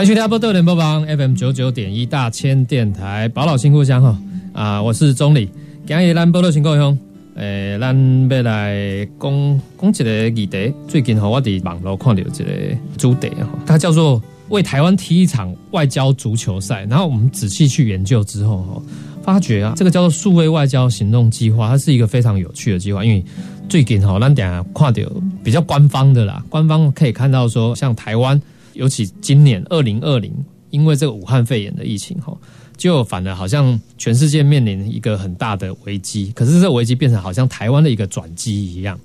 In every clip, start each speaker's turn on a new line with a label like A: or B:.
A: 欢迎收听波特联播网 FM 九九点一大千电台，宝老新故乡哈啊，我是钟理。今日咱波特新故乡，诶，咱要来讲讲一个议题。最近哈，我伫网络看到一个主题哈，它叫做为台湾踢一场外交足球赛。然后我们仔细去研究之后哈，发觉啊，这个叫做数位外交行动计划，它是一个非常有趣的计划。因为最近哈，咱下看到比较官方的啦，官方可以看到说，像台湾。尤其今年二零二零，因为这个武汉肺炎的疫情哈，就反而好像全世界面临一个很大的危机。可是这危机变成好像台湾的一个转机一样。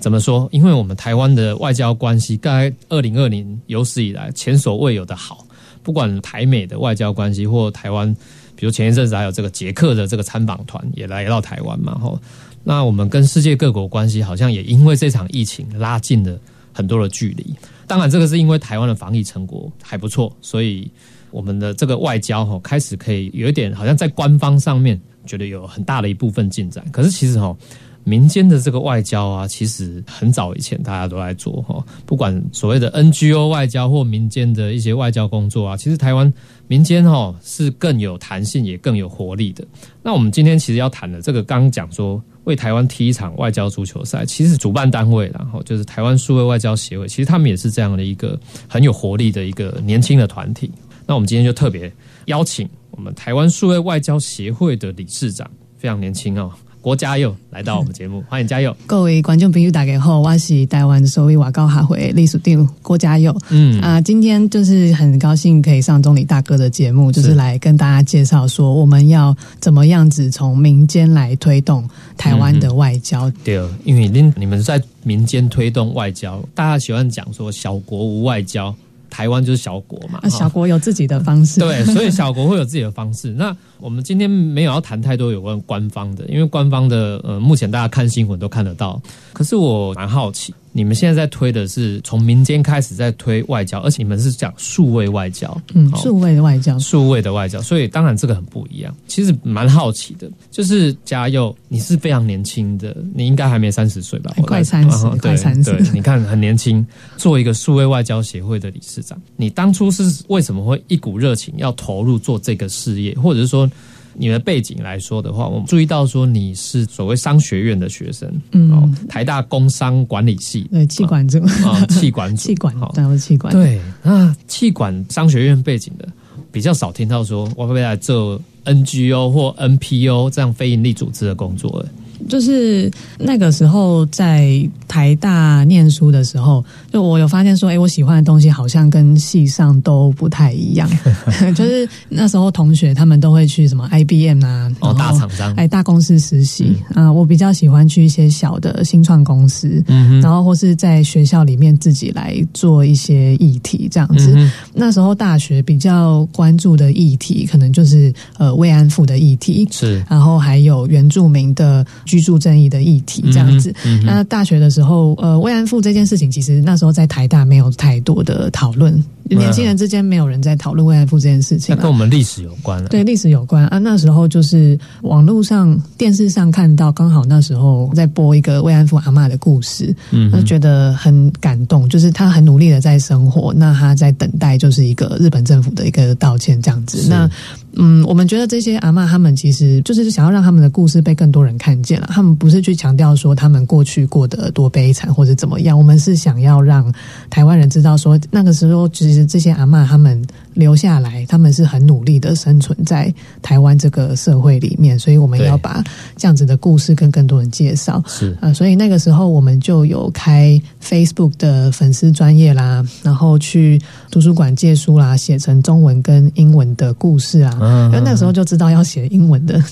A: 怎么说？因为我们台湾的外交关系，该二零二零有史以来前所未有的好。不管台美的外交关系，或台湾，比如前一阵子还有这个捷克的这个参访团也来到台湾嘛，吼。那我们跟世界各国关系好像也因为这场疫情拉近了很多的距离。当然，这个是因为台湾的防疫成果还不错，所以我们的这个外交哈开始可以有一点，好像在官方上面觉得有很大的一部分进展。可是其实哈，民间的这个外交啊，其实很早以前大家都在做哈，不管所谓的 NGO 外交或民间的一些外交工作啊，其实台湾民间哈是更有弹性也更有活力的。那我们今天其实要谈的这个，刚讲说。为台湾踢一场外交足球赛，其实主办单位，然后就是台湾数位外交协会，其实他们也是这样的一个很有活力的一个年轻的团体。那我们今天就特别邀请我们台湾数位外交协会的理事长，非常年轻哦。郭嘉佑来到我们节目，欢迎嘉佑。
B: 各位观众朋友，大家好，我是台湾首位瓦高哈会历史长郭嘉佑。嗯啊，今天就是很高兴可以上钟理大哥的节目，就是来跟大家介绍说我们要怎么样子从民间来推动台湾的外交。
A: 对，因为你你们在民间推动外交，大家喜欢讲说小国无外交。台湾就是小国嘛，
B: 小国有自己的方式。
A: 对，所以小国会有自己的方式。那我们今天没有要谈太多有关官方的，因为官方的呃，目前大家看新闻都看得到。可是我蛮好奇。你们现在在推的是从民间开始在推外交，而且你们是讲数位外交，
B: 嗯，数位的外交，
A: 数位的外交，所以当然这个很不一样。其实蛮好奇的，就是嘉佑，你是非常年轻的，你应该还没三十岁吧？
B: 快三十，快三十。
A: 你看很年轻，做一个数位外交协会的理事长，你当初是为什么会一股热情要投入做这个事业，或者是说？你的背景来说的话，我们注意到说你是所谓商学院的学生，嗯，台大工商管理系，
B: 对，气管组。
A: 啊，气管组，
B: 气管，对，我是气管，
A: 对，那气管商学院背景的比较少听到说我会来做 NGO 或 NPO 这样非营利组织的工作
B: 就是那个时候在台大念书的时候，就我有发现说，哎，我喜欢的东西好像跟系上都不太一样。就是那时候同学他们都会去什么 IBM 啊，
A: 哦，大厂商，
B: 哎，大公司实习啊。我比较喜欢去一些小的新创公司，然后或是在学校里面自己来做一些议题这样子。那时候大学比较关注的议题，可能就是呃慰安妇的议题，
A: 是，
B: 然后还有原住民的。居住正义的议题这样子，那大学的时候，呃，慰安妇这件事情，其实那时候在台大没有太多的讨论。年轻人之间没有人在讨论慰安妇这件事情，
A: 那跟我们历史有关。
B: 对历史有关啊，那时候就是网络上、电视上看到，刚好那时候在播一个慰安妇阿妈的故事，嗯，就觉得很感动。就是她很努力的在生活，那她在等待就是一个日本政府的一个道歉这样子。那嗯，我们觉得这些阿妈他们其实就是想要让他们的故事被更多人看见了。他们不是去强调说他们过去过得多悲惨或者怎么样，我们是想要让台湾人知道说那个时候其实。这些阿妈他们留下来，他们是很努力的生存在台湾这个社会里面，所以我们要把这样子的故事跟更多人介绍。
A: 是。
B: 啊，所以那个时候我们就有开 Facebook 的粉丝专业啦，然后去图书馆借书啦，写成中文跟英文的故事啊。
A: 嗯
B: 因为那个时候就知道要写英文的，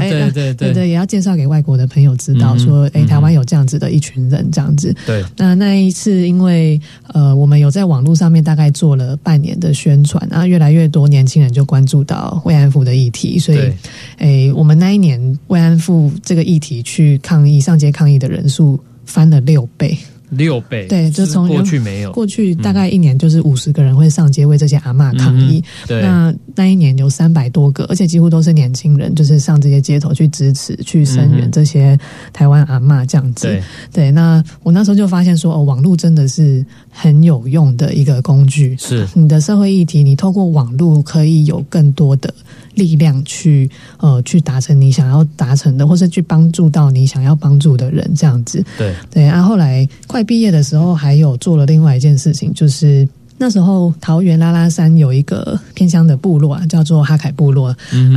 A: 对对对
B: 对。对，也要介绍给外国的朋友知道
A: 嗯
B: 说，哎、台湾有这样子的一群人，这样子。
A: 对，
B: 那那一次，因为呃，我们有在网络上面大概做了半年的宣传，然后越来越多年轻人就关注到慰安妇的议题，所以
A: 对，
B: 诶，我们那一年慰安妇这个议题去抗议、上街抗议的人数翻了六倍。
A: 六倍，
B: 对就从
A: 过去没有，
B: 过去大概一年就是五十个人会上街为这些阿嬷抗议，
A: 嗯对，
B: 那那一年有三百多个，而且几乎都是年轻人，就是上这些街头去支持、去声援这些台湾阿嬷这样子。
A: 对，
B: 对，那我那时候就发现说，哦，网络真的是很有用的一个工具。
A: 是，
B: 你的社会议题，你透过网络可以有更多的力量去呃去达成你想要达成的，或是去帮助到你想要帮助的人，这样子。
A: 对，
B: 对，啊，后来快毕业的时候，还有做了另外一件事情，就是那时候桃园拉拉山有一个偏乡的部落啊，叫做哈凯部落、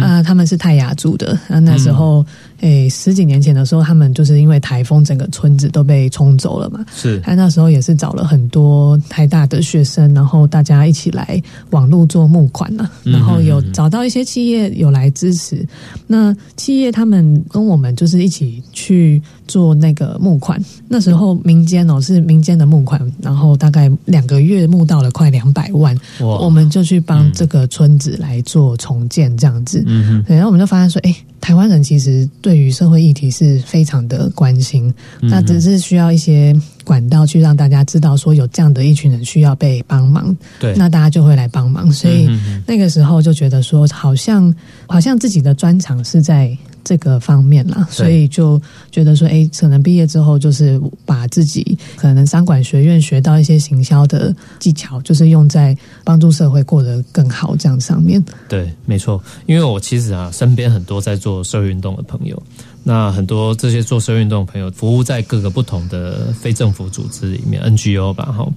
B: 啊，他们是泰雅族的啊。那时候，诶、十几年前的时候，他们就是因为台风，整个村子都被冲走了嘛。
A: 是，
B: 他那时候也是找了很多台大的学生，然后大家一起来网络做募款啊，
A: 嗯
B: 然后有找到一些企业有来支持。那企业他们跟我们就是一起去做那个募款，那时候民间哦是民间的募款，然后大概两个月募到了快两百万，我们就去帮这个村子来做重建这样子。
A: 嗯
B: 然后我们就发现说，哎，台湾人其实对于社会议题是非常的关心，
A: 嗯
B: 那只是需要一些管道去让大家知道说有这样的一群人需要被帮忙，
A: 对，
B: 那大家就会来帮忙。所以那个时候就觉得说，好像好像自己的专长是在。这个方面啦，所以就觉得说，哎，可能毕业之后就是把自己可能商管学院学到一些行销的技巧，就是用在帮助社会过得更好这样上面。
A: 对，没错，因为我其实啊，身边很多在做社会运动的朋友，那很多这些做社会运动的朋友，服务在各个不同的非政府组织里面，NGO 吧，哈。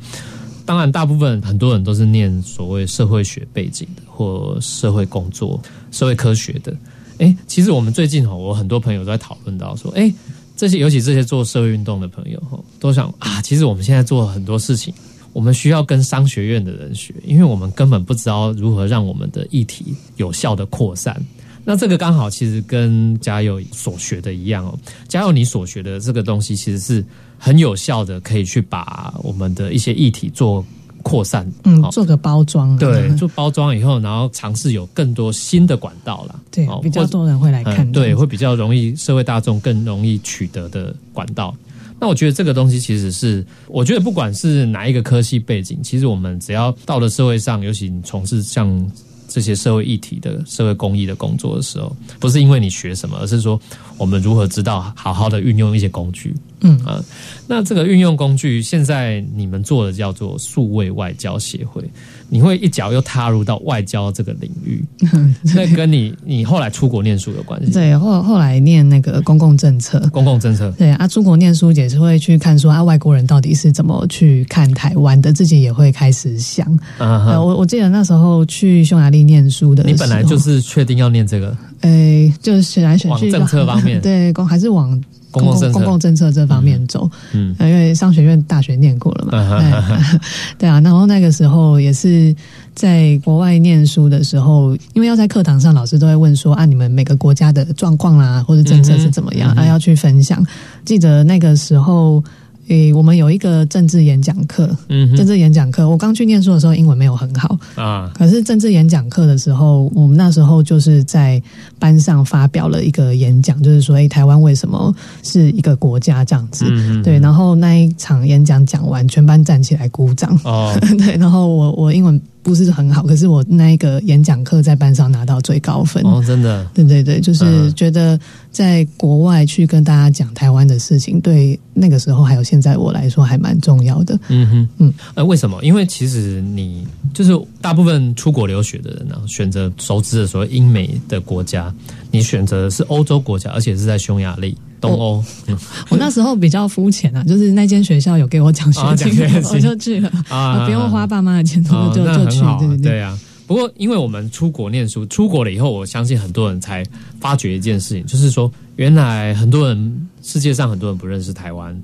A: 当然，大部分很多人都是念所谓社会学背景的，或社会工作、社会科学的。哎，其实我们最近哈，我很多朋友都在讨论到说，哎，这些尤其这些做社会运动的朋友哈，都想啊，其实我们现在做很多事情，我们需要跟商学院的人学，因为我们根本不知道如何让我们的议题有效的扩散。那这个刚好其实跟嘉佑所学的一样哦，嘉佑你所学的这个东西其实是很有效的，可以去把我们的一些议题做扩散，
B: 嗯，做个包装啊，
A: 对，做包装以后，然后尝试有更多新的管道啦，
B: 对
A: 哦，
B: 比较多人会来看
A: 嗯，对，会比较容易社会大众更容易取得的管道。那我觉得这个东西其实是，我觉得不管是哪一个科系背景，其实我们只要到了社会上，尤其你从事像这些社会议题的社会公益的工作的时候，不是因为你学什么，而是说我们如何知道好好的运用一些工具。
B: 嗯
A: 啊，那这个运用工具，现在你们做的叫做数位外交协会，你会一脚又踏入到外交这个领域，那跟你你后来出国念书有关系？
B: 对，后后来念那个公共政策。
A: 公共政策，
B: 对啊，出国念书也是会去看说啊，外国人到底是怎么去看台湾的，自己也会开始想。
A: 啊
B: 呃，我我记得那时候去匈牙利念书的，
A: 你本来就是确定要念这个
B: 呃，就是选来选去
A: 往政策方面
B: 对，公还是往
A: 公共政策
B: 公共政策这方面走。
A: 嗯
B: 呃因为商学院大学念过了嘛，对啊，然后那个时候也是在国外念书的时候，因为要在课堂上，老师都会问说啊，你们每个国家的状况啦，或者政策是怎么样、啊，要去分享。记得那个时候。诶，我们有一个政治演讲课，
A: 嗯
B: 政治演讲课。我刚去念书的时候，英文没有很好，
A: 啊
B: 可是政治演讲课的时候，我们那时候就是在班上发表了一个演讲，就是说，诶，台湾为什么是一个国家这样子？
A: 嗯
B: 对，然后那一场演讲讲完，全班站起来鼓掌。
A: 哦
B: 对，然后我我英文不是很好，可是我那一个演讲课在班上拿到最高分。
A: 哦，真的
B: 对对对，就是
A: 嗯
B: 觉得在国外去跟大家讲台湾的事情，对那个时候还有现在我来说还蛮重要的。
A: 嗯哼，
B: 嗯，
A: 呃，为什么？因为其实你就是大部分出国留学的人呢、选择熟知的所谓英美的国家，你选择的是欧洲国家，而且是在匈牙利、东欧。嗯
B: 我那时候比较肤浅啊，就是那间学校有给我奖学
A: 啊
B: 金，我就去了，
A: 啊
B: 我不用花爸妈的钱，我 就、
A: 哦那
B: 就去，对对
A: 对啊。不过，因为我们出国念书，出国了以后，我相信很多人才发觉一件事情，就是说，原来很多人，世界上很多人不认识台湾，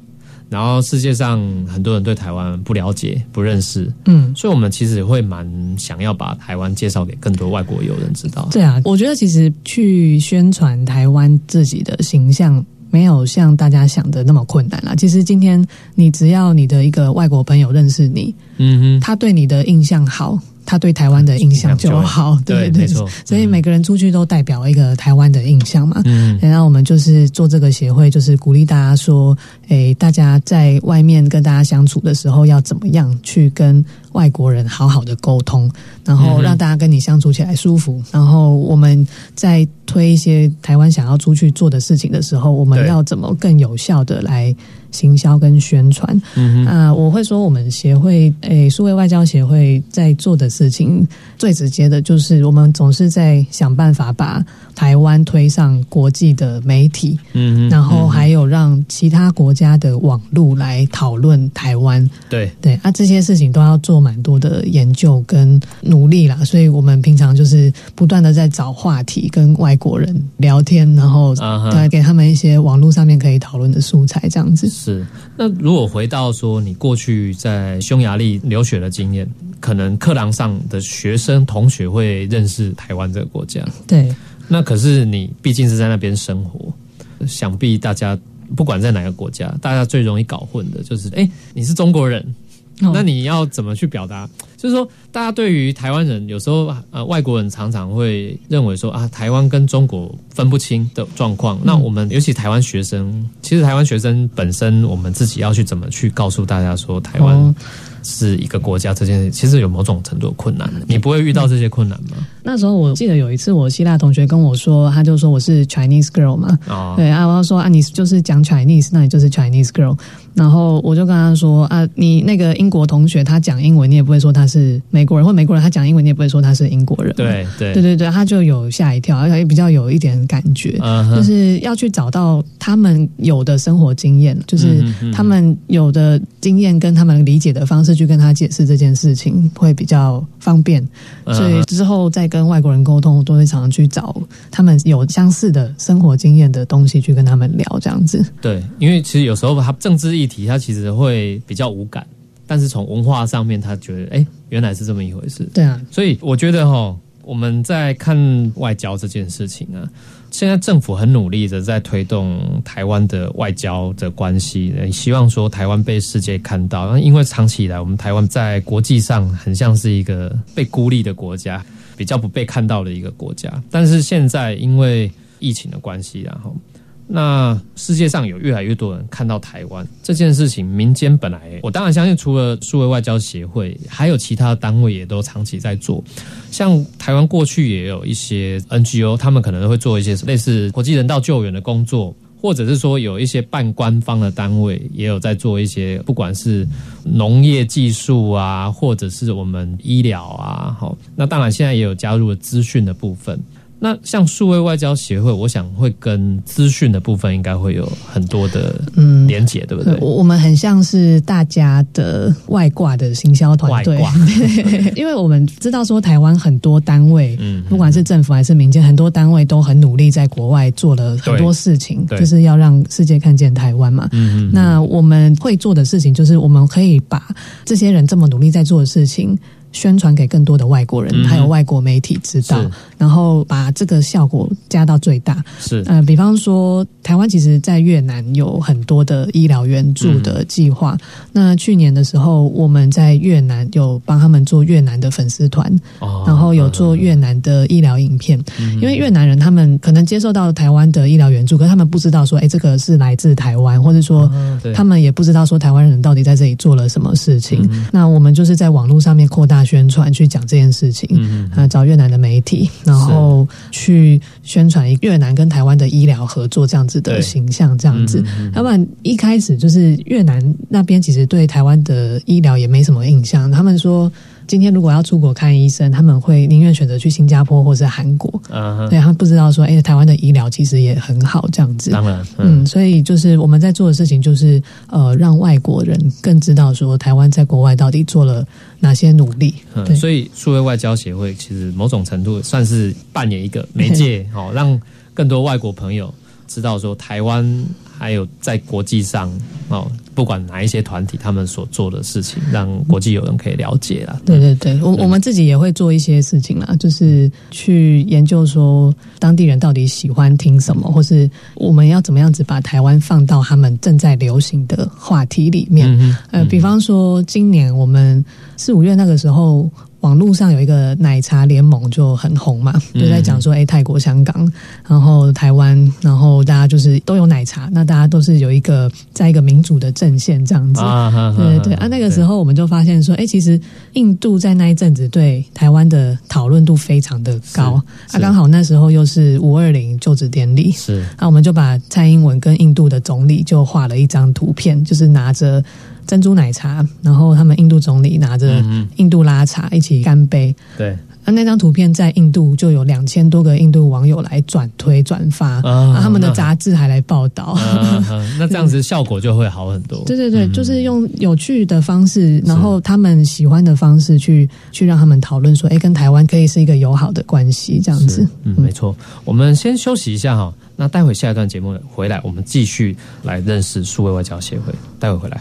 A: 然后世界上很多人对台湾不了解、不认识，
B: 嗯，
A: 所以我们其实也会蛮想要把台湾介绍给更多外国友人知道。
B: 对啊，我觉得其实去宣传台湾自己的形象。没有像大家想的那么困难啦。其实今天你只要你的一个外国朋友认识你，
A: 嗯哼，
B: 他对你的印象好，他对台湾的印象就好。对对，所以每个人出去都代表一个台湾的印象嘛。嗯，然后我们就是做这个协会，就是鼓励大家说，诶，大家在外面跟大家相处的时候，要怎么样去跟。外国人好好的沟通，然后让大家跟你相处起来舒服。然后我们在推一些台湾想要出去做的事情的时候，我们要怎么更有效的来行销跟宣传？啊，我会说我们协会诶，数位外交协会在做的事情最直接的就是，我们总是在想办法把台湾推上国际的媒体，嗯，然后还有让其他国家的网络来讨论台湾。
A: 对
B: 对，啊，这些事情都要做。蛮多的研究跟努力啦，所以我们平常就是不断的在找话题跟外国人聊天，然后来给他们一些网络上面可以讨论的素材，这样子。
A: 是。那如果回到说你过去在匈牙利留学的经验，可能课堂上的学生同学会认识台湾这个国家。
B: 对。
A: 那可是你毕竟是在那边生活，想必大家不管在哪个国家，大家最容易搞混的就是，哎，你是中国人。那你要怎么去表达？就是说，大家对于台湾人，有时候呃，外国人常常会认为说啊，台湾跟中国分不清的状况。那我们尤其台湾学生，其实台湾学生本身，我们自己要去怎么去告诉大家说台湾。是一个国家这件事，其实有某种程度的困难。你不会遇到这些困难吗？
B: 那时候我记得有一次，我希腊同学跟我说，他就说我是 Chinese girl 嘛。哦。对啊，我说啊，你就是讲 Chinese，那你就是 Chinese girl。然后我就跟他说啊，你那个英国同学他讲英文，你也不会说他是美国人，或美国人他讲英文，你也不会说他是英国人。
A: 对对
B: 对对对，他就有吓一跳，而且比较有一点感觉，就是要去找到他们有的生活经验，就是他们有的经验跟他们理解的方式。去跟他解释这件事情会比较方便，所以之后再跟外国人沟通，都会常常去找他们有相似的生活经验的东西去跟他们聊，这样子。
A: 对，因为其实有时候他政治议题，他其实会比较无感，但是从文化上面，他觉得哎，原来是这么一回事。
B: 对啊，
A: 所以我觉得哈，我们在看外交这件事情啊。现在政府很努力的在推动台湾的外交的关系，希望说台湾被世界看到。因为长期以来，我们台湾在国际上很像是一个被孤立的国家，比较不被看到的一个国家。但是现在因为疫情的关系，然后。那世界上有越来越多人看到台湾这件事情，民间本来我当然相信，除了数位外交协会，还有其他的单位也都长期在做。像台湾过去也有一些 NGO，他们可能会做一些类似国际人道救援的工作，或者是说有一些半官方的单位也有在做一些，不管是农业技术啊，或者是我们医疗啊，好，那当然现在也有加入了资讯的部分。那像数位外交协会，我想会跟资讯的部分应该会有很多的嗯连结，对不对？
B: 我我们很像是大家的外挂的行销团队，因为我们知道说台湾很多单位，嗯，不管是政府还是民间，很多单位都很努力在国外做了很多事情，就是要让世界看见台湾嘛。嗯嗯。那我们会做的事情，就是我们可以把这些人这么努力在做的事情。宣传给更多的外国人，还有外国媒体知道，然后把这个效果加到最大。
A: 是
B: 呃，比方说，台湾其实在越南有很多的医疗援助的计划。那去年的时候，我们在越南有帮他们做越南的粉丝团，然后有做越南的医疗影片。因为越南人他们可能接受到台湾的医疗援助，可是他们不知道说，哎，这个是来自台湾，或者说他们也不知道说台湾人到底在这里做了什么事情。那我们就是在网络上面扩大。宣传去讲这件事情，啊，找越南的媒体，然后去宣传越南跟台湾的医疗合作这样子的形象，这样子。要不然一开始就是越南那边其实对台湾的医疗也没什么印象，他们说。今天如果要出国看医生，他们会宁愿选择去新加坡或是韩国。
A: 嗯，
B: 对，他不知道说，哎，台湾的医疗其实也很好，这样子。
A: 当然，
B: 嗯，所以就是我们在做的事情，就是呃，让外国人更知道说，台湾在国外到底做了哪些努力。对，
A: 所以数位外交协会其实某种程度算是扮演一个媒介，哦，让更多外国朋友知道说台湾。还有在国际上哦，不管哪一些团体，他们所做的事情，让国际友人可以了解啦。
B: 对对对，我我们自己也会做一些事情啦，就是去研究说当地人到底喜欢听什么，或是我们要怎么样子把台湾放到他们正在流行的话题里面。呃，比方说今年我们四五月那个时候。网络上有一个奶茶联盟就很红嘛，就在讲说，哎，泰国、香港，然后台湾，然后大家就是都有奶茶，那大家都是有一个在一个民主的阵线这样子，对对对。啊，那个时候我们就发现说，哎，其实印度在那一阵子对台湾的讨论度非常的高，啊，刚好那时候又是五二零就职典礼，
A: 是，
B: 那我们就把蔡英文跟印度的总理就画了一张图片，就是拿着。珍珠奶茶，然后他们印度总理拿着印度拉茶一起干杯。
A: 对，
B: 那那张图片在印度就有两千多个印度网友来转推转发，啊，他们的杂志还来报道。
A: 那这样子效果就会好很多。
B: 对对对，就是用有趣的方式，然后他们喜欢的方式去去让他们讨论说，哎，跟台湾可以是一个友好的关系，这样子。
A: 嗯，没错。我们先休息一下哈，那待会下一段节目回来，我们继续来认识数位外交协会。待会回来。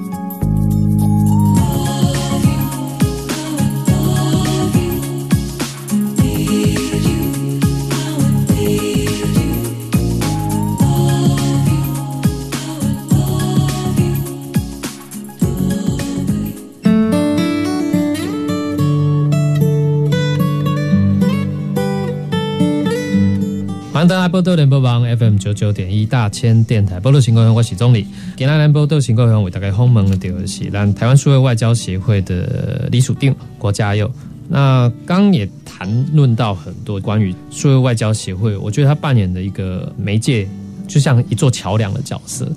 A: 大家波多联播网 FM 九九点一大千电台波多情况我是钟理。今天联播多情况为大家访问的就是咱台湾数位外交协会的李楚定国家友。那刚也谈论到很多关于数位外交协会，我觉得他扮演的一个媒介，就像一座桥梁的角色。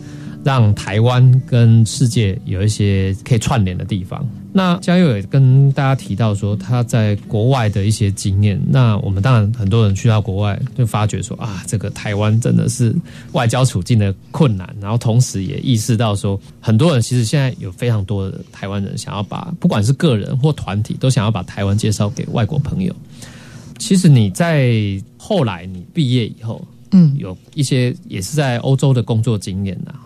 A: 让台湾跟世界有一些可以串联的地方。那嘉佑也跟大家提到说，他在国外的一些经验。那我们当然很多人去到国外，就发觉说啊，这个台湾真的是外交处境的困难。然后同时也意识到说，很多人其实现在有非常多的台湾人想要把，不管是个人或团体，都想要把台湾介绍给外国朋友。其实你在后来你毕业以后，嗯，有一些也是在欧洲的工作经验，然后。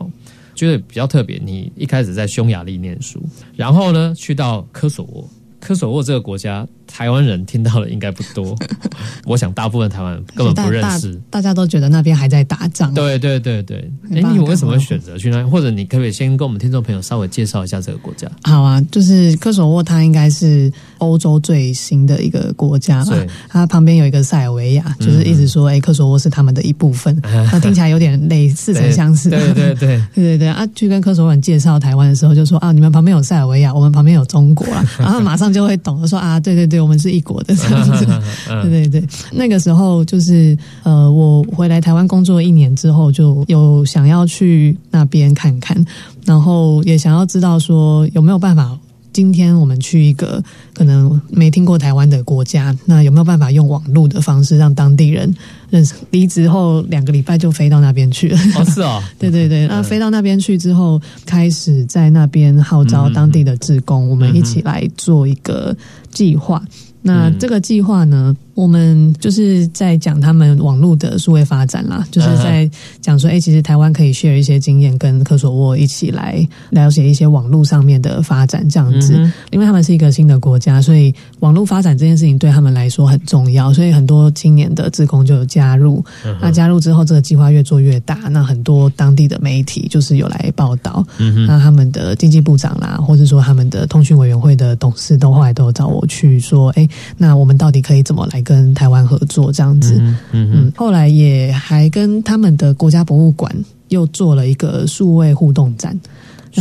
A: 觉得比较特别，你一开始在匈牙利念书，然后呢去到科索沃。科索沃这个国家。台湾人听到的应该不多，我想大部分台湾人根本不认识。
B: 大家都觉得那边还在打仗。
A: 对对对对，哎，你为什么会选择去那？或者你可不可以先跟我们听众朋友稍微介绍一下这个国家？
B: 好啊，就是科索沃，它应该是欧洲最新的一个国家嘛。它旁边有一个塞尔维亚，就是一直说，哎，科索沃是他们的一部分。那听起来有点类似曾相识。
A: 对对对 对
B: 对对啊！去跟科索沃人介绍台湾的时候，就说啊，你们旁边有塞尔维亚，我们旁边有中国啊，然后马上就会懂，说啊，对对对。我们是一国的这样子，对对对。那个时候就是呃，我回来台湾工作一年之后，就有想要去那边看看，然后也想要知道说有没有办法。今天我们去一个可能没听过台湾的国家，那有没有办法用网络的方式让当地人认识？离职后两个礼拜就飞到那边去了。
A: 哦，是哦，
B: 对 对对。那飞到那边去之后，开始在那边号召当地的志工，我们一起来做一个计划。那这个计划呢，我们就是在讲他们网络的数位发展啦，就是在讲说，哎，其实台湾可以 share 一些经验，跟科索沃一起来了解一些网络上面的发展这样子。因为他们是一个新的国家，所以网络发展这件事情对他们来说很重要，所以很多青年的职工就有加入。那加入之后，这个计划越做越大，那很多当地的媒体就是有来报道。嗯那他们的经济部长啦，或者说他们的通讯委员会的董事，都后来都有找我去说，哎，那我们到底可以怎么来跟台湾合作？这样子，嗯嗯，后来也还跟他们的国家博物馆又做了一个数位互动展。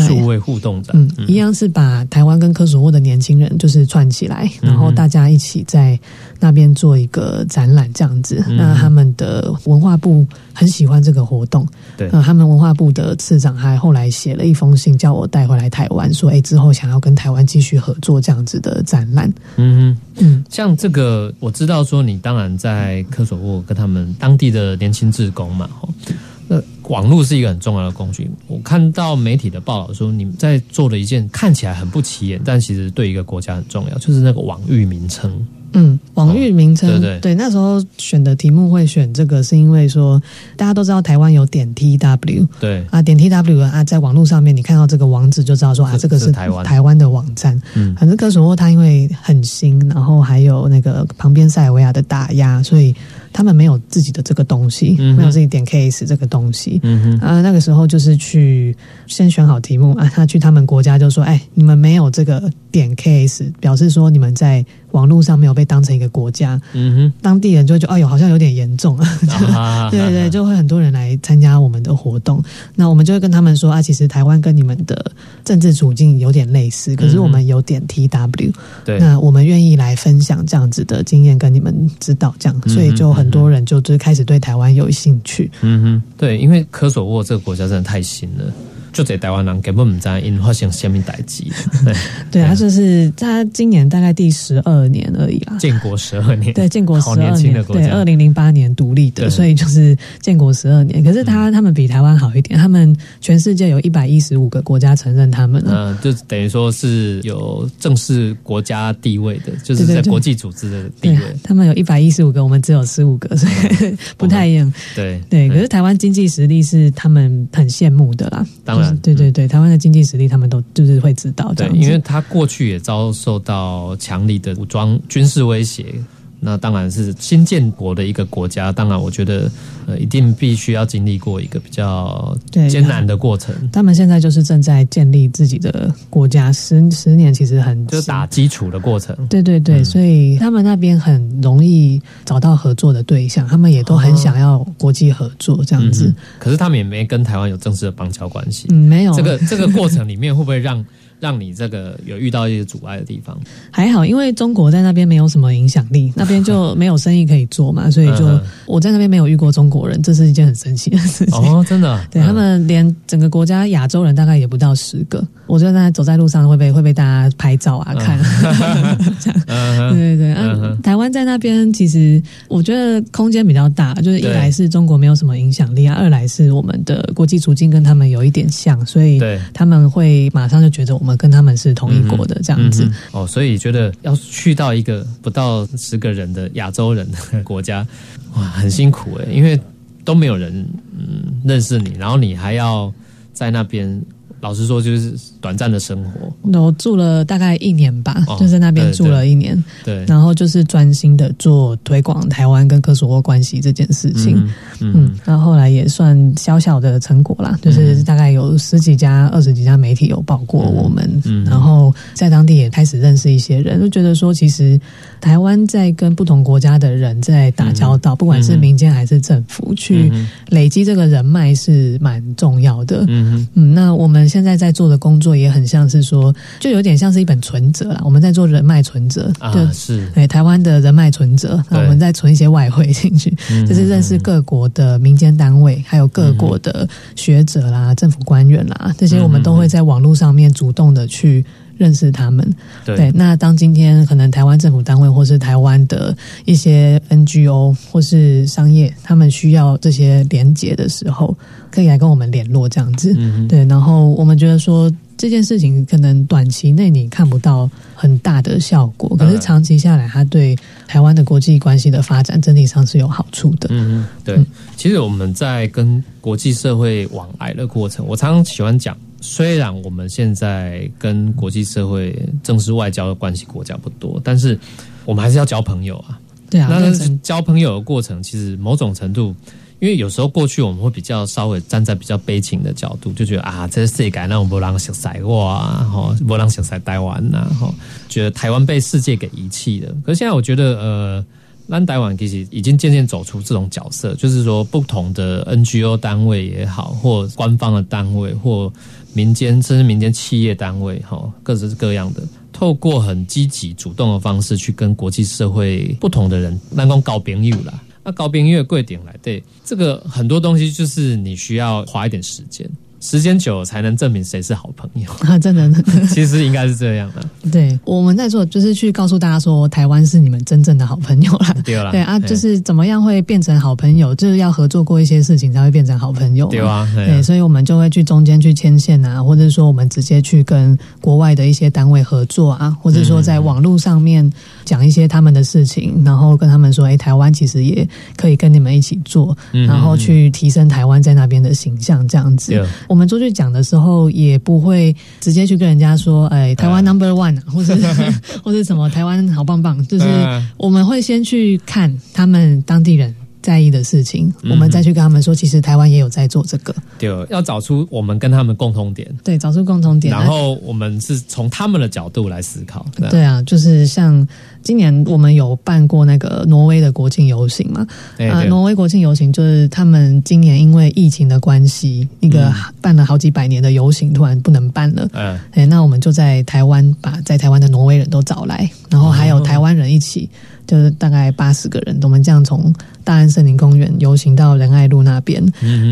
A: 数位互动展，
B: 嗯，一样是把台湾跟科索沃的年轻人就是串起来，然后大家一起在那边做一个展览这样子。那他们的文化部很喜欢这个活动，
A: 对，
B: 他们文化部的次长还后来写了一封信，叫我带回来台湾，说，哎，之后想要跟台湾继续合作这样子的展览。
A: 嗯嗯，像这个我知道，说你当然在科索沃跟他们当地的年轻志工嘛，那网络是一个很重要的工具。我看到媒体的报道说，你们在做的一件看起来很不起眼，但其实对一个国家很重要，就是那个网域名称。
B: 嗯，网域名称，对对，那时候选的题目会选这个，是因为说大家都知道台湾有点 T W，
A: 对
B: 啊，点 T W 啊，在网络上面你看到这个网址就知道说啊，这个是台湾台湾的网站。嗯，反正科索沃它因为很新，然后还有那个旁边塞尔维亚的打压，所以他们没有自己的这个东西，没有自己点 case 这个东西。嗯哼，啊，那个时候就是去先选好题目啊，他去他们国家就说，哎，你们没有这个点 case，表示说你们在。网络上没有被当成一个国家，嗯哼，当地人就觉得哎呦，好像有点严重啊，对对对，就会很多人来参加我们的活动。那我们就会跟他们说啊，其实台湾跟你们的政治处境有点类似，可是我们有点 T W，
A: 对，
B: 那我们愿意来分享这样子的经验跟你们知道，这样，所以就很多人就就开始对台湾有兴趣。
A: 嗯哼，对，因为科索沃这个国家真的太新了。就在台湾人根本不知道因发生什么代志。
B: 对啊，就是他今年大概第十二年而已啦。
A: 建国十二年，
B: 对，建国十二年，对，二零零八年独立的，所以就是建国十二年。可是他他们比台湾好一点，他们全世界有一百一十五个国家承认他们
A: 嗯，就等于说是有正式国家地位的，就是在国际组织的地位。
B: 他们有一百一十五个，我们只有十五个，所以 不太一样。
A: 对
B: 对，可是台湾经济实力是他们很羡慕的啦。
A: 当然。
B: 对对对，台湾的经济实力他们都就是会知道，
A: 对，因为他过去也遭受到强力的武装军事威胁。那当然是新建国的一个国家，当然我觉得呃，一定必须要经历过一个比较艰难的过程。
B: 他们现在就是正在建立自己的国家，十十年其实很
A: 就打基础的过程。
B: 对对对，所以他们那边很容易找到合作的对象，他们也都很想要国际合作这样子。
A: 可是他们也没跟台湾有正式的邦交关系。
B: 嗯，没有。
A: 这个这个过程里面会不会让？让你这个有遇到一些阻碍的地方，
B: 还好，因为中国在那边没有什么影响力，那边就没有生意可以做嘛，所以就我在那边没有遇过中国人，这是一件很神奇的事情。
A: 哦，真的，
B: 对他们连整个国家亚洲人大概也不到十个，我就在走在路上会被会被大家拍照啊看，这样，对对对，嗯，台湾在那边其实我觉得空间比较大，就是一来是中国没有什么影响力啊，二来是我们的国际处境跟他们有一点像，所以他们会马上就觉得我。跟他们是同一国的这样子
A: 哦，所以觉得要去到一个不到十个人的亚洲人的 国家，哇，很辛苦诶，因为都没有人嗯认识你，然后你还要在那边。老实说，就是短暂的生活。
B: 我住了大概一年吧，就在那边住了一年。
A: 对，
B: 然后就是专心的做推广台湾跟科索沃关系这件事情。嗯，然后后来也算小小的成果啦，就是大概有十几家、二十几家媒体有报过我们。嗯，然后在当地也开始认识一些人，就觉得说，其实台湾在跟不同国家的人在打交道，不管是民间还是政府，去累积这个人脉是蛮重要的。嗯嗯，那我们。现在在做的工作也很像是说，就有点像是一本存折啦。我们在做人脉存折，
A: 啊，是，
B: 对，台湾的人脉存折，那我们再存一些外汇进去，就是认识各国的民间单位，还有各国的学者啦、政府官员啦，这些我们都会在网络上面主动的去。认识他们，
A: 对。
B: 那当今天可能台湾政府单位或是台湾的一些 NGO 或是商业，他们需要这些连接的时候，可以来跟我们联络这样子。对。然后我们觉得说，这件事情可能短期内你看不到很大的效果，可是长期下来，它对台湾的国际关系的发展整体上是有好处的。
A: 嗯嗯，对。其实我们在跟国际社会往来的过程，我常常喜欢讲，虽然我们现在跟国际社会正式外交的关系国家不多，但是我们还是要交朋友啊。
B: 对啊，
A: 那交朋友的过程，其实某种程度。因为有时候过去我们会比较稍微站在比较悲情的角度，就觉得啊，这是世界那种波浪小塞哇，哈，不让小塞台湾呐，哈，觉得台湾被世界给遗弃了。可是现在我觉得，呃，让台湾其实已经渐渐走出这种角色，就是说不同的 NGO 单位也好，或官方的单位，或民间甚至民间企业单位，哈，各式各样的，透过很积极主动的方式去跟国际社会不同的人，那讲搞朋友啦。那高冰越贵点来，对这个很多东西就是你需要花一点时间。时间久才能证明谁是好朋友
B: 啊！真的，
A: 其实应该是这样的。
B: 对，我们在做就是去告诉大家说，台湾是你们真正的好朋友啦。
A: 对啦，
B: 对啊，就是怎么样会变成好朋友，就是要合作过一些事情才会变成好朋友。
A: 对啊，
B: 对，所以我们就会去中间去牵线啊，或者说我们直接去跟国外的一些单位合作啊，或者说在网络上面讲一些他们的事情，然后跟他们说，哎，台湾其实也可以跟你们一起做，然后去提升台湾在那边的形象，这样子。我们出去讲的时候，也不会直接去跟人家说，哎，台湾 number one，或者 或者什么台湾好棒棒，就是我们会先去看他们当地人。在意的事情，我们再去跟他们说，其实台湾也有在做这个。
A: 对，要找出我们跟他们共同点。
B: 对，找出共同点，
A: 然后我们是从他们的角度来思考。
B: 对啊，就是像今年我们有办过那个挪威的国庆游行嘛？啊，挪威国庆游行就是他们今年因为疫情的关系，一个办了好几百年的游行突然不能办了。嗯，哎，那我们就在台湾把在台湾的挪威人都找来，然后还有台湾人一起。就是大概八十个人，我们这样从大安森林公园游行到仁爱路那边。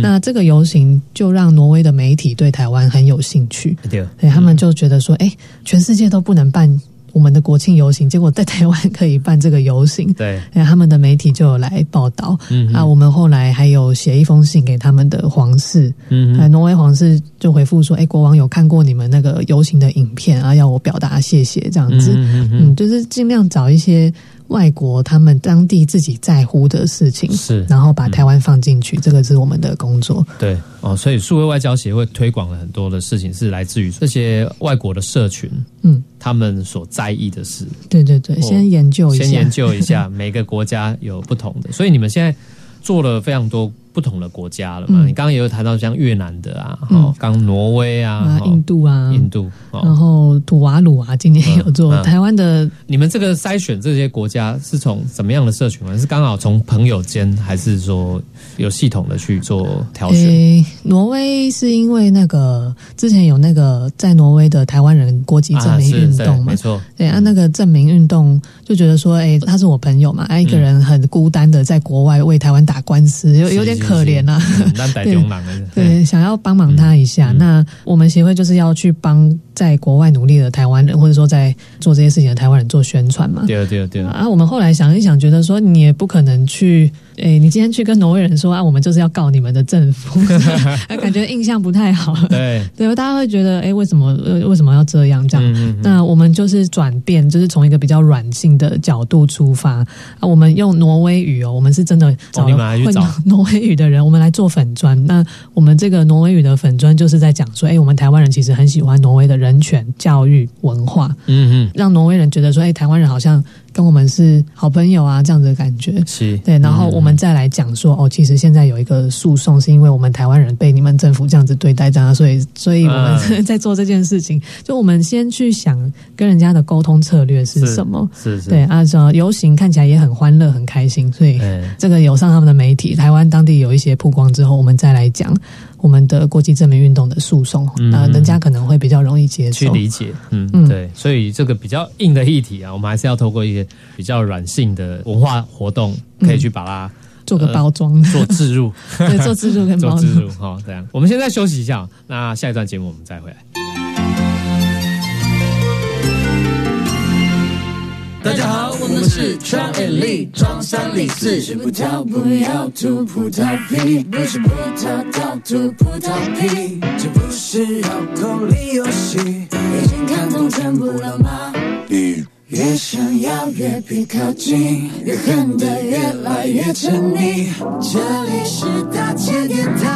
B: 那这个游行就让挪威的媒体对台湾很有兴趣，对，他们就觉得说，哎，全世界都不能办。我们的国庆游行，结果在台湾可以办这个游行，
A: 对，
B: 他们的媒体就有来报道。嗯，啊，我们后来还有写一封信给他们的皇室，嗯，挪威皇室就回复说，哎，国王有看过你们那个游行的影片啊，要我表达谢谢，这样子，嗯，就是尽量找一些。外国他们当地自己在乎的事情
A: 是，
B: 然后把台湾放进去，这个是我们的工作。
A: 对哦，所以数位外交协会推广了很多的事情，是来自于这些外国的社群，嗯，他们所在意的事。
B: 对对对，先研究一下，
A: 先研究一下每个国家有不同的，所以你们现在做了非常多。不同的国家了嘛？你刚刚也有谈到像越南的啊，哦，刚挪威啊，
B: 印度啊，
A: 印度，
B: 然后土瓦鲁啊，今年有做台湾的。
A: 你们这个筛选这些国家是从什么样的社群？是刚好从朋友间，还是说有系统的去做挑选？
B: 挪威是因为那个之前有那个在挪威的台湾人国籍证明运动嘛？
A: 没错，
B: 对啊，那个证明运动就觉得说，哎，他是我朋友嘛，哎，一个人很孤单的在国外为台湾打官司，有有点。可怜呐，对，想要帮忙他一下。那我们协会就是要去帮在国外努力的台湾人，或者说在做这些事情的台湾人做宣传嘛。
A: 对啊，对啊，对啊。
B: 啊，我们后来想一想，觉得说你也不可能去。哎，你今天去跟挪威人说啊，我们就是要告你们的政府，感觉印象不太好。
A: 对，
B: 对，大家会觉得，哎，为什么为什么要这样？这样，那我们就是转变，就是从一个比较软性的角度出发啊。我们用挪威语哦，我们是真的找会挪威语的人，我们来做粉砖。那我们这个挪威语的粉砖就是在讲说，哎，我们台湾人其实很喜欢挪威的人权、教育、文化，嗯嗯，让挪威人觉得说，哎，台湾人好像。跟我们是好朋友啊，这样子的感觉
A: 是
B: 对。然后我们再来讲说，哦，其实现在有一个诉讼，是因为我们台湾人被你们政府这样子对待，这样，所以，所以我们在做这件事情。就我们先去想跟人家的沟通策略是什么？
A: 是是。
B: 对啊，游行看起来也很欢乐，很开心，所以这个有上他们的媒体，台湾当地有一些曝光之后，我们再来讲。我们的国际证明运动的诉讼啊，人家可能会比较容易接
A: 受、去理解。嗯嗯，对，所以这个比较硬的议题啊，我们还是要透过一些比较软性的文化活动，可以去把它
B: 做个包装、
A: 做植入、
B: 对，做植入跟
A: 做置入。好，这样，我们现在休息一下，那下一段节目我们再回来。
C: 大家好。我们是超 elite，中山李四，是葡萄不要吐葡萄皮，不是葡萄倒吐葡萄皮，这不是绕口令游戏，已经看懂全部了吗？越想要越逼靠近，越恨得越来越沉溺。这里是大千电台。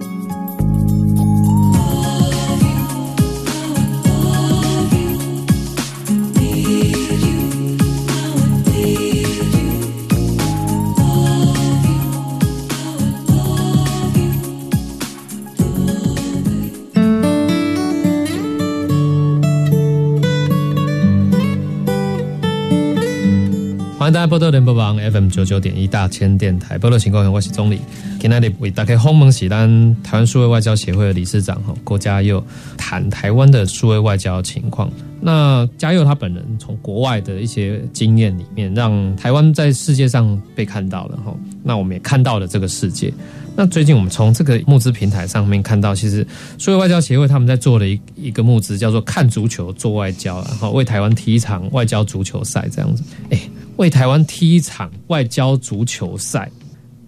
A: 欢迎大家波多联播网 FM 九九点一大千电台波多情况，我是钟理。今天里为大家访问是咱台湾数位外交协会的理事长哈郭家佑，谈台湾的数位外交情况。那家佑他本人从国外的一些经验里面，让台湾在世界上被看到了哈。那我们也看到了这个世界。那最近我们从这个募资平台上面看到，其实数位外交协会他们在做的一一个募资叫做“看足球做外交”，然后为台湾踢一场外交足球赛这样子。哎，为台湾踢一场外交足球赛，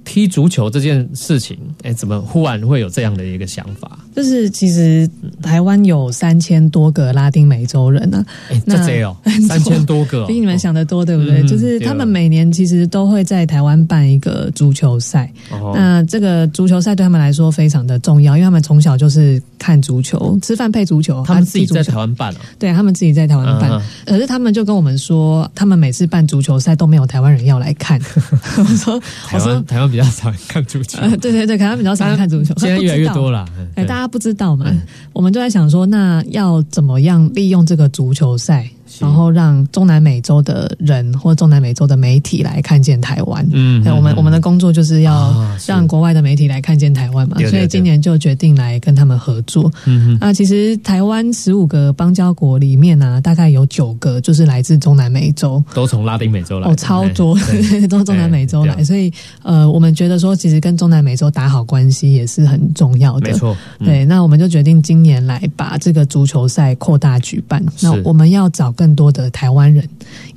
A: 踢足球这件事情，哎，怎么忽然会有这样的一个想法？
B: 就是其实台湾有三千多个拉丁美洲人呢、
A: 哎，这这哦，三千多个、哦，
B: 比你们想的多，对不对？
A: 嗯
B: 就是他们每年其实都会在台湾办一个足球赛。
A: 哦
B: 那这个足球赛对他们来说非常的重要，因为他们从小就是看足球，吃饭配足球，
A: 他们自己在台湾办啊，
B: 对他们自己在台湾办，
A: 嗯
B: 可是他们就跟我们说，他们每次办足球赛都没有台湾人要来看。我说，
A: 台
B: 我说
A: 湾，台湾比较少人看足球，
B: 呃，对对对，可能他比较少人看足球，
A: 现在越来越多
B: 了。哎，大家不知道嘛？我们就在想说，那要怎么样利用这个足球赛，
A: 是
B: 然后让中南美洲的人或中南美洲的媒体来看见台湾？
A: 嗯
B: 对我们
A: 嗯
B: 我们的工作就是要让国外的媒体来看见台湾嘛，所以今年就决定来跟他们合作。
A: 嗯哼，
B: 那其实台湾十五个邦交国里面呢、大概有九个就是来自中南美洲。
A: 都从拉丁美洲来，
B: 哦，超多
A: 对，
B: 都是中南美洲来，所以呃，我们觉得说，其实跟中南美洲打好关系也是很重要的。
A: 没错，嗯
B: 对，那我们就决定今年来把这个足球赛扩大举办。那我们要找更多的台湾人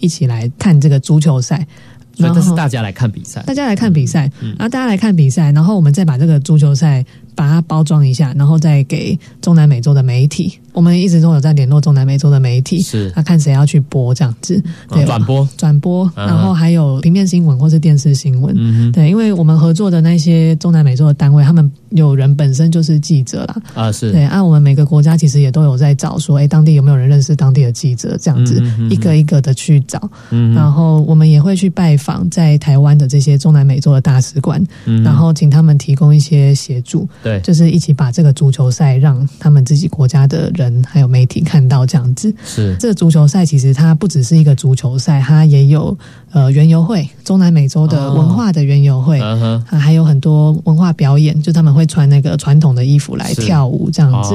B: 一起来看这个足球赛，
A: 所以这是大家来看比赛，
B: 大家来看比赛，
A: 嗯。
B: 然后大家来看比赛，然后我们再把这个足球赛把它包装一下，然后再给中南美洲的媒体。我们一直都有在联络中南美洲的媒体，
A: 是。
B: 那看谁要去播这样子，对，
A: 转播，
B: 转播，
A: 嗯
B: 然后还有平面新闻或是电视新闻。对，因为我们合作的那些中南美洲的单位，他们有人本身就是记者啦，
A: 啊是，
B: 对，按、我们每个国家其实也都有在找说，哎，当地有没有人认识当地的记者，这样子、一个一个的去找。
A: 嗯
B: 然后我们也会去拜访在台湾的这些中南美洲的大使馆，
A: 嗯
B: 然后请他们提供一些协助，
A: 对，
B: 就是一起把这个足球赛让他们自己国家的人还有媒体看到这样子。
A: 是
B: 这个足球赛其实它不只是一个足球赛，它也有呃园游会，中南美洲的文化的园游会。啊，还有很多文化表演，就他们会穿那个传统的衣服来跳舞这样子。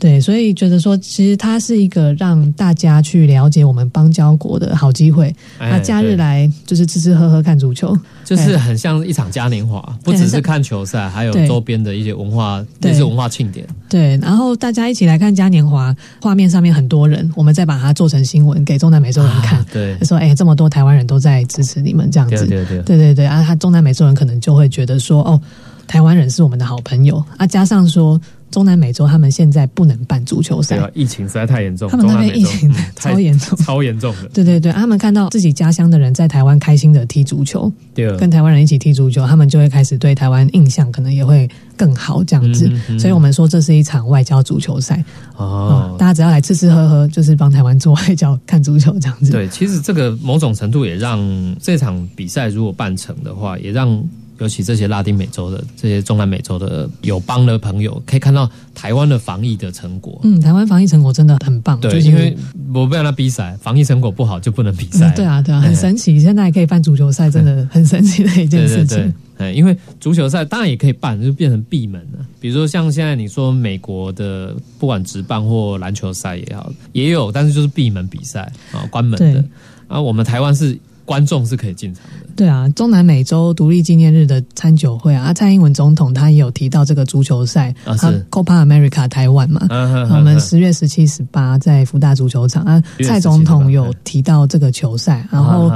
B: 对，所以觉得说，其实它是一个让大家去了解我们邦交国的好机会。
A: 哎
B: 那假日来就是吃吃喝喝看足球，
A: 就是很像一场嘉年华，不只是看球赛，还有周边的一些文化，
B: 对
A: 也是文化庆典。
B: 对，然后大家一起来看嘉年华，画面上面很多人，我们再把它做成新闻给中南美洲人看，
A: 啊对。
B: 就说哎，这么多台湾人都在支持你们这样子，
A: 对对对。
B: 对对对啊，他中南美洲人可能就会觉得说，哦，台湾人是我们的好朋友啊，加上说中南美洲他们现在不能办足球赛
A: 对，啊，疫情实在太严重，
B: 他们那边疫情
A: 嗯
B: 超严重
A: 超严重的。
B: 对对对，啊他们看到自己家乡的人在台湾开心的踢足球，
A: 对，
B: 跟台湾人一起踢足球，他们就会开始对台湾印象可能也会更好这样子。
A: 嗯嗯
B: 所以我们说这是一场外交足球赛，
A: 哦
B: 嗯，大家只要来吃吃喝喝，就是帮台湾做外交、看足球这样子。
A: 对，其实这个某种程度也让这场比赛如果办成的话，也让尤其这些拉丁美洲的、这些中南美洲的友邦的朋友，可以看到台湾的防疫的成果。
B: 嗯，台湾防疫成果真的很棒，
A: 对，
B: 就是
A: 因为我不让他比赛，防疫成果不好就不能比赛。
B: 嗯对啊，对啊，很
A: 哎
B: 神奇，现在还可以办足球赛，真的很神奇的一件事情。
A: 对，哎，因为足球赛当然也可以办，就变成闭门了。比如说像现在你说美国的，不管直棒或篮球赛也好，也有，但是就是闭门比赛啊，关门的
B: 对。
A: 啊，我们台湾是观众是可以进场的。
B: 对啊，中南美洲独立纪念日的餐酒会啊，啊蔡英文总统他也有提到这个足球赛
A: 啊是。
B: Copa America 台湾嘛。
A: 嗯
B: 我们十月十七、十八在福大足球场啊
A: ，10月17
B: 蔡总统有提到这个球赛，然后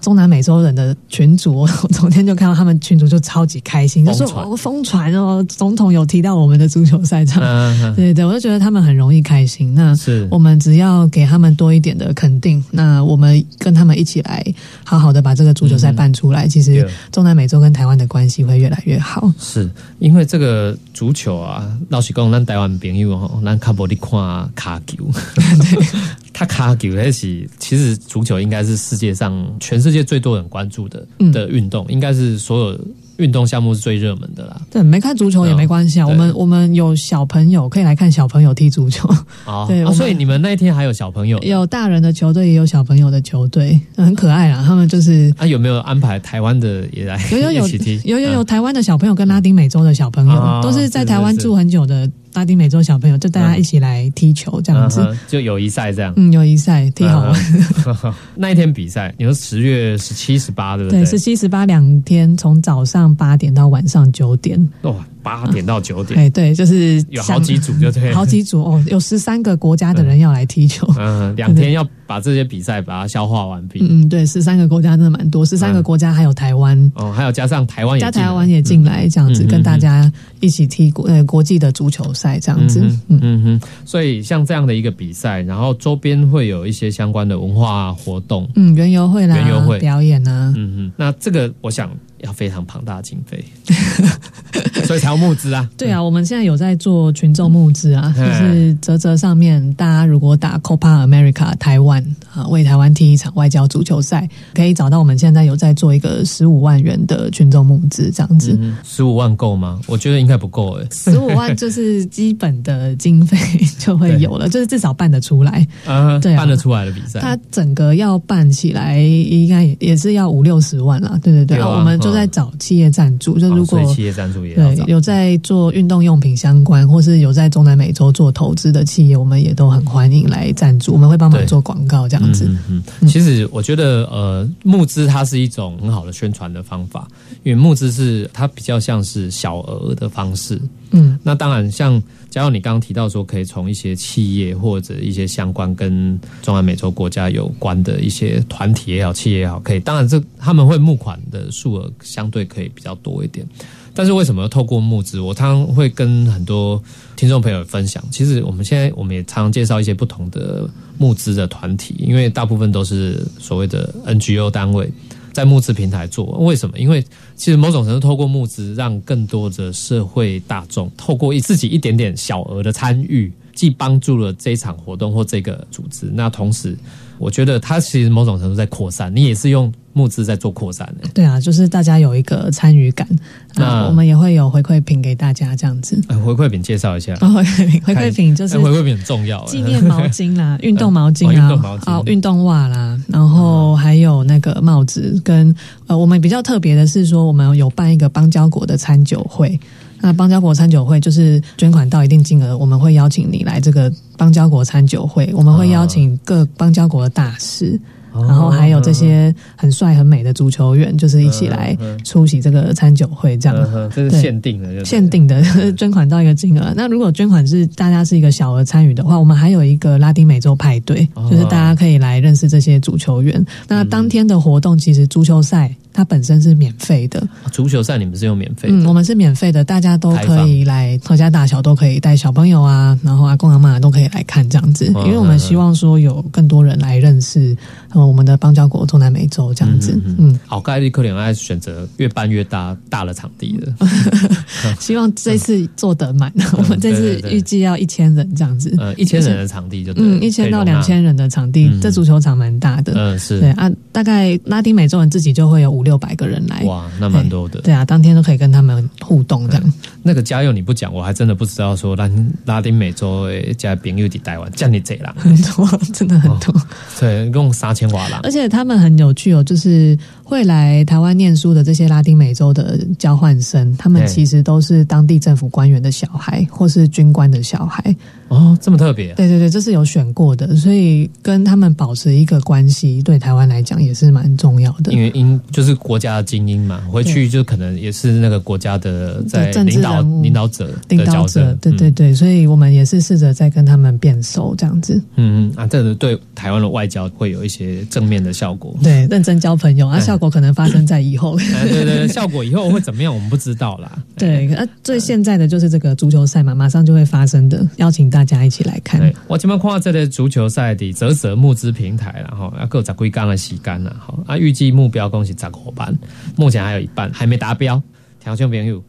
B: 中南美洲人的群主，我昨天就看到他们群主就超级开心，就说哦疯传哦，总统有提到我们的足球赛场，对对，我就觉得他们很容易开心。那
A: 是。
B: 我们只要给他们多一点的肯定，那我们跟他们一起来好好的把这个足球赛办出来，其实
A: 对。
B: 中南美洲跟台湾的关系会越来越好。
A: 是因为这个足球啊，老实讲，咱台湾朋友吼，咱看无咧看卡球，他卡球那是其实足球应该是世界上全世界最多人关注的
B: 嗯。
A: 的运动，应该是所有运动项目是最热门的啦。
B: 对，没看足球也没关系啊，
A: 对
B: 我们我们有小朋友可以来看小朋友踢足球，
A: 哦
B: 对
A: 哦所以你们那一天还有小朋友
B: 有大人的球队，也有小朋友的球队，很可爱啊。他们就是
A: 啊？有没有安排台湾的也来
B: 有有有
A: 踢？
B: 有有有
A: 嗯
B: 台湾的小朋友跟拉丁美洲的小朋友，
A: 哦
B: 都是在台湾住很久的拉丁美洲小朋友，就大家一起来踢球这样子。
A: 嗯就友谊赛这样。
B: 嗯，友谊赛踢好玩。
A: 嗯 那一天比赛，你说十月十七、十八，对不
B: 对，对十七、十八两天，从早上八点到晚上九点。
A: 哇，八点到九点，
B: 哎，对，就是
A: 有好几组就对了。
B: 好几组哦，有十三个国家的人要来踢球。
A: 嗯，两天要把这些比赛把它消化完毕。
B: 嗯嗯，对，十三个国家真的蛮多，十三个国家还有台湾，
A: 哦，还有加上台湾
B: 加台湾也进来，这样子
A: 嗯嗯
B: 跟大家一起踢国呃国际的足球赛这样子。
A: 嗯哼
B: 嗯，
A: 所以像这样的一个比赛，然后周边会有一些相关的文化活动。
B: 嗯，园游会啦，
A: 园游会。
B: 表演啊，
A: 嗯哼，那这个我想要非常庞大的经费，所以才要募资啊。
B: 对啊，我们现在有在做群众募资啊，就
A: 嗯
B: 是泽泽上面，大家如果打 Copa America 台湾啊，为台湾踢一场外交足球赛，可以找到我们现在有在做一个十五万元的群众募资这样子。
A: 嗯，十五万够吗？我觉得应该不够诶。
B: 十五万就是基本的经费就会有了，就是至少办得出来。
A: 啊，
B: 对啊
A: 办得出来的比赛，
B: 它整个要办起来，应该也也是要五六十万啦。对对对，
A: 对啊
B: 我们就在找企业赞助，就如果
A: 以企业赞助也。
B: 对有在做运动用品相关，或是有在中南美洲做投资的企业，我们也都很欢迎来赞助，我们会帮忙做广告这样子。
A: 嗯嗯嗯，其实我觉得呃，募资它是一种很好的宣传的方法，因为募资是它比较像是小额的方式。
B: 嗯
A: 那当然，像加上你刚刚提到说，可以从一些企业或者一些相关跟中南美洲国家有关的一些团体也好、企业也好，可以。当然这，他们会募款的数额相对可以比较多一点。但是为什么要透过募资？我常常会跟很多听众朋友分享，其实我们现在我们也常常介绍一些不同的募资的团体，因为大部分都是所谓的 NGO 单位。在募资平台做，为什么？因为其实某种程度透过募资，让更多的社会大众透过一自己一点点小额的参与，既帮助了这一场活动或这个组织，那同时，我觉得它其实某种程度在扩散，你也是用募资在做扩散的。
B: 对啊，就是大家有一个参与感，
A: 那
B: 啊，我们也会有回馈品给大家这样子。
A: 哎，回馈品介绍一下，
B: 哦，回馈品，回馈品就是
A: 哎回馈品很重要，
B: 纪念毛巾啦，运动毛巾
A: 哦运
B: 啊
A: 动毛，巾
B: 啊，运动袜啦，然后还有那个帽子，跟呃，我们比较特别的是说，我们有办一个邦交国的餐酒会。那邦交国餐酒会就是捐款到一定金额，我们会邀请你来这个邦交国餐酒会，我们会邀请各邦交国的大使。
A: 哦
B: 然后还有这些很帅很美的足球员，就是一起来出席这个餐酒会，这样。
A: 这是限定的，
B: 限定的 捐款到一个金额。那如果捐款是大家是一个小额参与的话，我们还有一个拉丁美洲派对，
A: 哦
B: 就是大家可以来认识这些足球员。那当天的活动其实足球赛它本身是免费的，
A: 足球赛你们是用免费的，
B: 嗯，我们是免费的，大家都可以来，阖家大小都可以带小朋友啊，然后阿公阿妈都可以以来看这样子，
A: 嗯
B: 因为我们希望说有更多人来认识呃我们的邦交国中南美洲这样子，嗯，
A: 好概率可能爱选择越办越大大的场地的，
B: 希望这次做得满，我们这次预计要一千人这样子，
A: 呃，一千人的场地就
B: 嗯，一千到两千人的场地，
A: 嗯。
B: 这足球场蛮大的，
A: 嗯是。
B: 对啊，大概拉丁美洲人自己就会有五六百个人来，
A: 哇，那蛮多的。
B: 对啊，当天都可以跟他们互动这样。
A: 那个加油你不讲，我还真的不知道说拉拉丁美洲的加朋友伫台湾这样你贼啦，
B: 很多，真的很多，
A: 对，共三千瓦啦
B: 而，且他们很有趣哦，就是会来台湾念书的这些拉丁美洲的交换生，他们其实都是当地政府官员的小孩，或是军官的小孩。
A: 哦，这么特别，
B: 对对对，这是有选过的，所以跟他们保持一个关系，对台湾来讲也是蛮重要的
A: 因。为因就是国家的精英嘛，回去就可能也是那个国家的在领导领导者
B: 领导者，，对对对，所以我们也是试着在跟他们变熟，这样子，
A: 嗯嗯啊，这个对台湾的外交会有一些正面的效果。
B: 对，认真交朋友，啊，
A: 哎
B: 效果可能发生在以后。
A: 哎，对对对，效果以后会怎么样，我们不知道啦。
B: 对，啊，最现在的就是这个足球赛嘛，马上就会发生的，邀请大家一起来看。
A: 对，我今麦看到这个足球赛的泽泽募资平台然后，啊，够十几缸的时间了哈，啊，预计目标共是十五班，目前还有一半还没达标，听众朋友，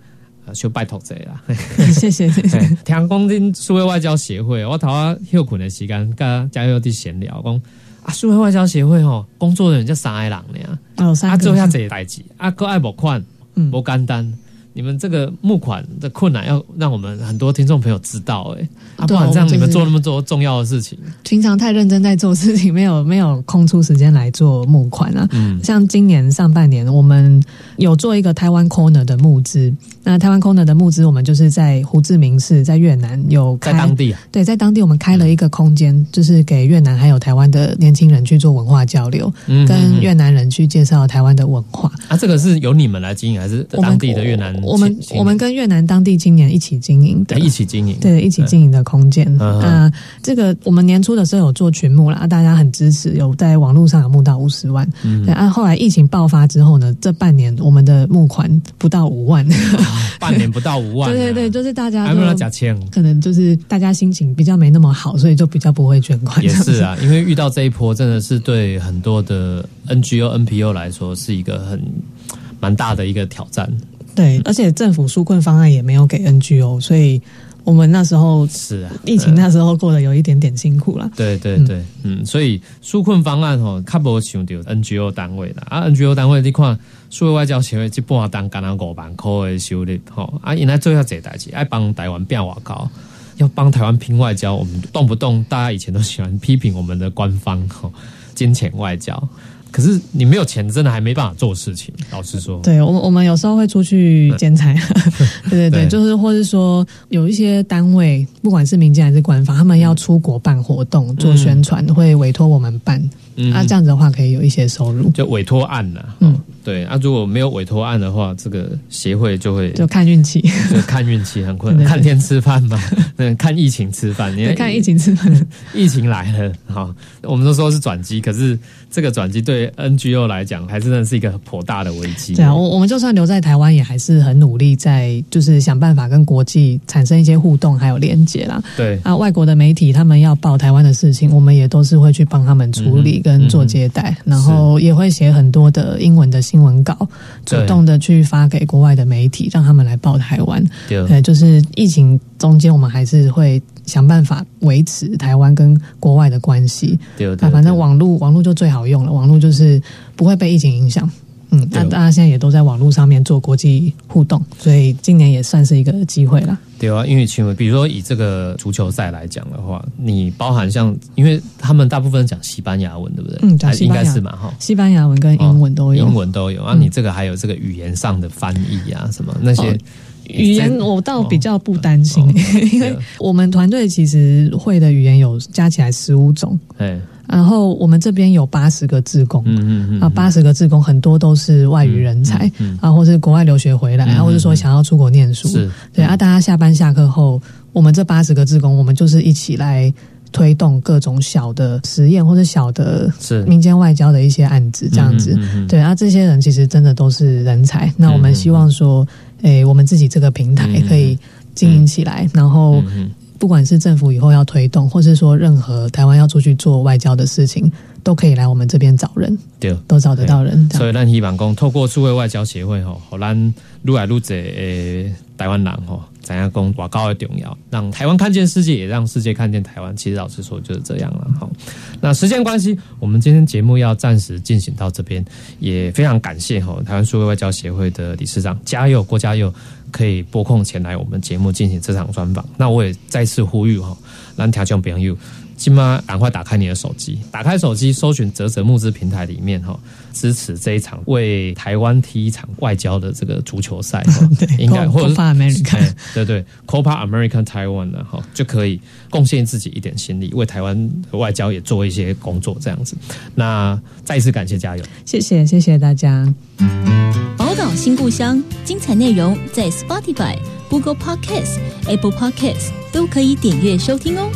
A: 呃，小拜托者啦。
B: 谢谢谢谢。
A: 嘿听讲恁苏维外交协会，我头啊休困的时间，甲加油伫闲聊，讲啊，苏维外交协会吼，工作人员才三个人呢，
B: 哦，
A: 啊，
B: 三
A: 做遐
B: 个，
A: 侪代志，啊，搁爱无款，
B: 嗯
A: 无简单。你们这个募款的困难，要让我们很多听众朋友知道、哎，啊，不然这样你们做那么多重要的事情，
B: 平常太认真在做事情，没有没有空出时间来做募款啊。
A: 嗯，
B: 像今年上半年，我们有做一个台湾 Corner 的募资。那台湾 Corner 的募资，我们就是在胡志明市，在越南有开
A: 在当地啊，
B: 对，在当地我们开了一个空间，就是给越南还有台湾的年轻人去做文化交流，
A: 嗯
B: 跟越南人去介绍台湾的文化。
A: 啊，这个是由你们来经营，还是当地的越南
B: 我们我们跟越南当地青年一起经营的
A: 哎，一起经营？
B: 对，一起经营的空间。
A: 嗯
B: 那这个我们年初的时候有做群募啦，大家很支持，有在网络上有募到五十万。
A: 嗯
B: 对，啊，后来疫情爆发之后呢，这半年我们的募款不到五万。
A: 半年不到五万啊，
B: 对 对对，就是大家
A: 还没有
B: 都
A: 假签。
B: 可能就是大家心情比较没那么好，所以就比较不会捐款。
A: 也是啊，因为遇到这一波，真的是对很多的 NGO、NPO 来说是一个很蛮大的一个挑战。
B: 对，而且政府纾困方案也没有给 NGO，所以我们那时候
A: 是啊，
B: 疫情那时候过得有一点点辛苦啦。
A: 对对对，嗯，所以纾困方案吼，较无想到 NGO 单位啦，啊 NGO 单位你看，数位外交协会一半单干了五万块的收入，吼，啊，因来做遐济代志，爱帮台湾变外交，要帮台湾拼外交，我们动不动大家以前都喜欢批评我们的官方吼，金钱外交。可是你没有钱，真的还没办法做事情。老实说，
B: 对，我们我们有时候会出去兼差，对对对，
A: 对。
B: 就是或是说有一些单位，不管是民间还是官方，他们要出国办活动、做宣传，会委托我们办。
A: 嗯。
B: 啊，这样子的话可以有一些收入，
A: 就委托案呐、
B: 嗯
A: 嗯，对啊，如果没有委托案的话，这个协会就会
B: 就看运气，
A: 就看运气很困难，看天吃饭嘛，嗯，看疫情吃饭，你
B: 看疫情吃饭。
A: 疫情来了，好，我们都说是转机，可是这个转机对 NGO 来讲，还真的是一个颇大的危机。
B: 对啊，我我们就算留在台湾，也还是很努力在就是想办法跟国际产生一些互动还有连接啦。
A: 对
B: 啊，外国的媒体他们要报台湾的事情，我们也都是会去帮他们处理跟做接待，然后也会写很多的英文的新闻稿，主动的去发给国外的媒体，让他们来报台湾。
A: 对
B: 对，就是疫情中间，我们还是会想办法维持台湾跟国外的关系。
A: 对
B: 反正网络网络就最好用了，网络就是不会被疫情影响。嗯，那大家现在也都在网络上面做国际互动，所以今年也算是一个机会啦。
A: 对啊，因为请问，比如说以这个足球赛来讲的话，你包含像，因为他们大部分讲西班牙文，对不对？
B: 嗯讲西班牙
A: 该是嘛，哈。
B: 西班牙文跟英文都有。
A: 英文都有啊，你这个还有这个语言上的翻译啊，什么那些
B: 哦语言我倒比较不担心，
A: 哦
B: 因为我们团队其实会的语言有加起来十五种，
A: 哎，
B: 然后我们这边有八十个志工。
A: 嗯嗯嗯
B: 啊，八十个志工很多都是外语人才、
A: 嗯
B: 啊，或是国外留学回来，或者说想要出国念书，
A: 是
B: 对啊。大家下班下课后，我们这八十个志工，我们就是一起来推动各种小的实验或者小的
A: 是
B: 民间外交的一些案子，这样子。
A: 嗯嗯嗯嗯
B: 对啊，这些人其实真的都是人才。那我们希望说，诶、我们自己这个平台
A: 嗯
B: 可以经营起来，然后
A: 嗯
B: 不管是政府以后要推动，或是说任何台湾要出去做外交的事情，都可以来我们这边找人，
A: 对，
B: 都找得到人。
A: 所以咱希望讲，透过数位外交协会吼，和咱愈来愈多诶台湾人吼。怎样讲外交的重要，让台湾看见世界，也让世界看见台湾。其实老实说就是这样了。好，那时间关系，我们今天节目要暂时进行到这边，也非常感谢哈台湾数位外交协会的理事长嘉佑郭嘉佑可以拨空前来我们节目进行这场专访。那我也再次呼吁哈，让条件朋友。起码赶快打开你的手机，打开手机，搜寻泽泽募资平台里面哈，支持这一场为台湾踢一场外交的这个足球赛，应该或者是
B: Copa America，
A: 对对，Copa American Taiwan 的哈，就可以贡献自己一点心力，为台湾外交也做一些工作，这样子。那再一次感谢加油，
B: 谢谢谢谢大家。
D: 宝岛新故乡，精彩内容在 Spotify、Google Podcasts、Apple Podcasts 都可以点阅收听哦。